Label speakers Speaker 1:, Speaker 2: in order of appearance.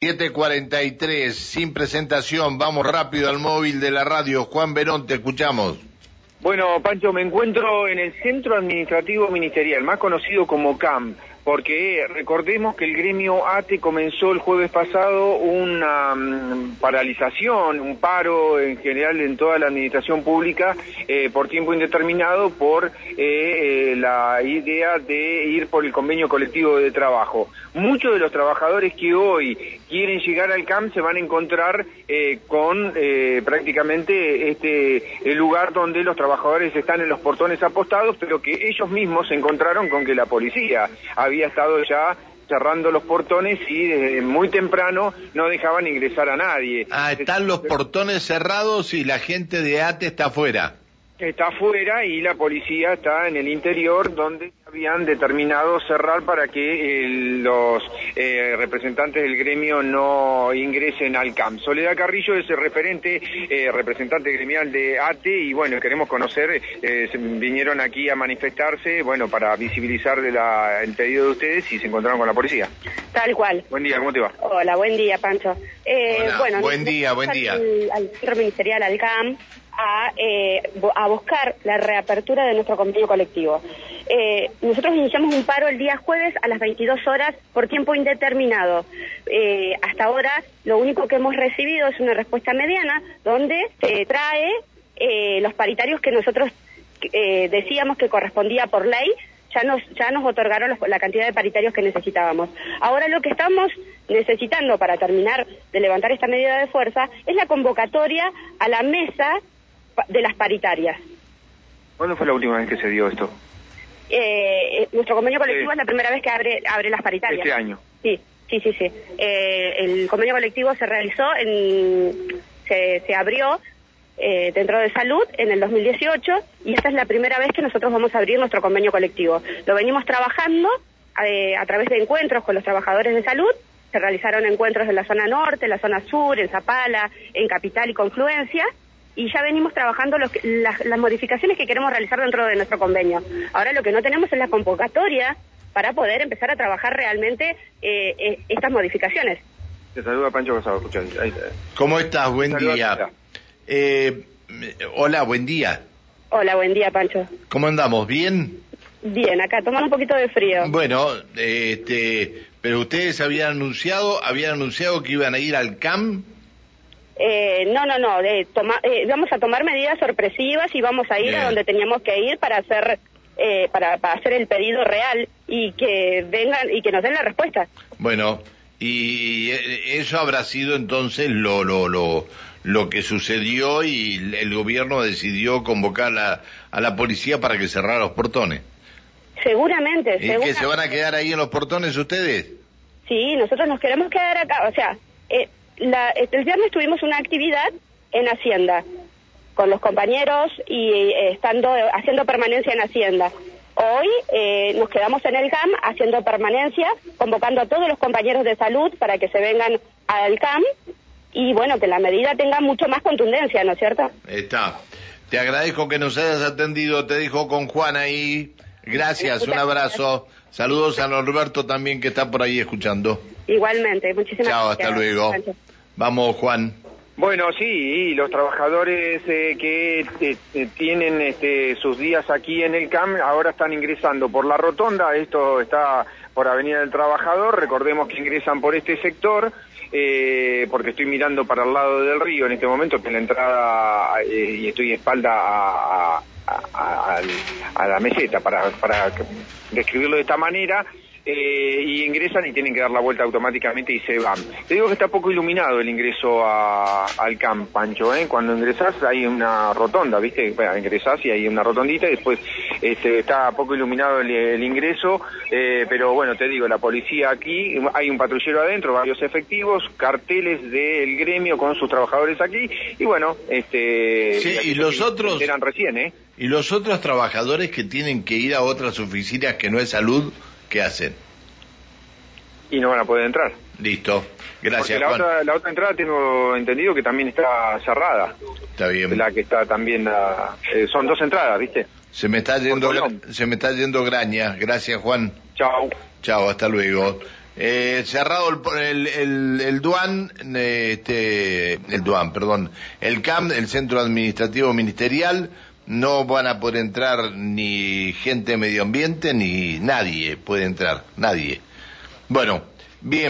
Speaker 1: 743, sin presentación, vamos rápido al móvil de la radio. Juan Verón, te escuchamos.
Speaker 2: Bueno, Pancho, me encuentro en el Centro Administrativo Ministerial, más conocido como CAM, porque recordemos que el gremio ATE comenzó el jueves pasado una mm, paralización, un paro en general en toda la administración pública eh, por tiempo indeterminado por eh, eh, la idea de ir por el convenio colectivo de trabajo. Muchos de los trabajadores que hoy quieren llegar al CAM se van a encontrar con prácticamente este el lugar donde los trabajadores están en los portones apostados, pero que ellos mismos se encontraron con que la policía había había estado ya cerrando los portones y desde muy temprano no dejaban ingresar a nadie.
Speaker 1: Ah, están los portones cerrados y la gente de ATE está afuera
Speaker 2: está afuera y la policía está en el interior donde habían determinado cerrar para que eh, los eh, representantes del gremio no ingresen al CAM. Soledad Carrillo es el referente, eh, representante gremial de ATE y bueno, queremos conocer, vinieron aquí a manifestarse, bueno, para visibilizar el pedido de ustedes y se encontraron con la policía.
Speaker 3: Tal cual.
Speaker 2: Buen día, ¿cómo te va?
Speaker 3: Hola, buen día, Pancho.
Speaker 1: bueno, buen día, buen día.
Speaker 3: Al, al centro ministerial, al CAM, a, eh, a buscar la reapertura de nuestro convenio colectivo. Eh, nosotros iniciamos un paro el día jueves a las 22 horas por tiempo indeterminado. Eh, hasta ahora lo único que hemos recibido es una respuesta mediana donde se trae los paritarios que nosotros decíamos que correspondía por ley ya nos, ya nos otorgaron la cantidad de paritarios que necesitábamos. Ahora lo que estamos necesitando para terminar de levantar esta medida de fuerza es la convocatoria a la mesa de las paritarias.
Speaker 2: ¿Cuándo fue la última vez que se dio esto?
Speaker 3: Eh, nuestro convenio colectivo es la primera vez que abre, abre las paritarias.
Speaker 2: Este año.
Speaker 3: Sí, sí, sí, sí. Eh, el convenio colectivo se realizó, en, se, se abrió eh, dentro de salud en el 2018 y esta es la primera vez que nosotros vamos a abrir nuestro convenio colectivo. Lo venimos trabajando eh, a través de encuentros con los trabajadores de salud. Se realizaron encuentros en la zona norte, en la zona sur, en Zapala, en Capital y Confluencia y ya venimos trabajando las, modificaciones que queremos realizar dentro de nuestro convenio. Ahora lo que no tenemos es la convocatoria para poder empezar a trabajar realmente eh, eh, estas modificaciones.
Speaker 2: Te saluda Pancho Casado,
Speaker 1: ¿Cómo estás? Buen día. Eh, hola, buen día.
Speaker 3: Hola, buen día, Pancho.
Speaker 1: ¿Cómo andamos? ¿Bien?
Speaker 3: Bien, acá tomando un poquito de frío.
Speaker 1: Bueno, este, pero ustedes habían anunciado, habían anunciado que iban a ir al CAM
Speaker 3: eh, no, no, no, de eh, vamos a tomar medidas sorpresivas y vamos a ir a donde teníamos que ir para hacer eh, para, hacer el pedido real y que vengan y que nos den la respuesta.
Speaker 1: Bueno, y eso habrá sido entonces lo lo lo lo que sucedió y el gobierno decidió convocar a, a la policía para que cerrara los portones.
Speaker 3: Seguramente,
Speaker 1: ¿Y que se van a quedar ahí en los portones ustedes?
Speaker 3: Sí, nosotros nos queremos quedar acá, o sea, eh, la, el viernes tuvimos una actividad en Hacienda con los compañeros y eh, estando haciendo permanencia en Hacienda. Hoy eh, nos quedamos en el CAM haciendo permanencia, convocando a todos los compañeros de salud para que se vengan al CAM y bueno, que la medida tenga mucho más contundencia, ¿no es cierto?
Speaker 1: Está. Te agradezco que nos hayas atendido, te dijo con Juan ahí. Gracias, un abrazo. Saludos a Norberto también que está por ahí escuchando.
Speaker 3: Igualmente, muchísimas
Speaker 1: gracias.
Speaker 3: Chao,
Speaker 1: hasta luego. Vamos, Juan.
Speaker 2: Bueno, sí, los trabajadores eh, que eh, eh, tienen este, sus días aquí en el CAM ahora están ingresando por la rotonda, esto está por Avenida del Trabajador, recordemos que ingresan por este sector, porque estoy mirando para el lado del río en este momento, que la entrada, y estoy espalda a, a, la meseta, para, para describirlo de esta manera, eh, y ingresan y tienen que dar la vuelta automáticamente y se van. Te digo que está poco iluminado el ingreso al camp, Pancho, ¿eh? Cuando ingresas hay una rotonda, ¿viste? Bueno, ingresás y hay una rotondita y después este, está poco iluminado el, ingreso, eh, pero bueno, te digo, la policía aquí, hay un patrullero adentro, varios efectivos, carteles del gremio con sus trabajadores aquí y bueno, este...
Speaker 1: Sí, y los otros...
Speaker 2: Eran recién, ¿eh?
Speaker 1: Y los otros trabajadores que tienen que ir a otras oficinas que no es salud ¿qué hacen?
Speaker 2: Y no van a poder entrar.
Speaker 1: Listo, gracias.
Speaker 2: la, Otra, la otra entrada tengo entendido que también está cerrada.
Speaker 1: Está bien.
Speaker 2: La que está también, eh, son dos entradas, ¿viste?
Speaker 1: Se me está yendo, se me está yendo graña. Gracias, Juan.
Speaker 2: Chao.
Speaker 1: Chao, hasta luego. Eh, cerrado el, el, el, DUAN, este, el DUAN, perdón, el CAM, el Centro Administrativo Ministerial, no van a poder entrar ni gente de medio ambiente ni nadie puede entrar, nadie. Bueno, bien.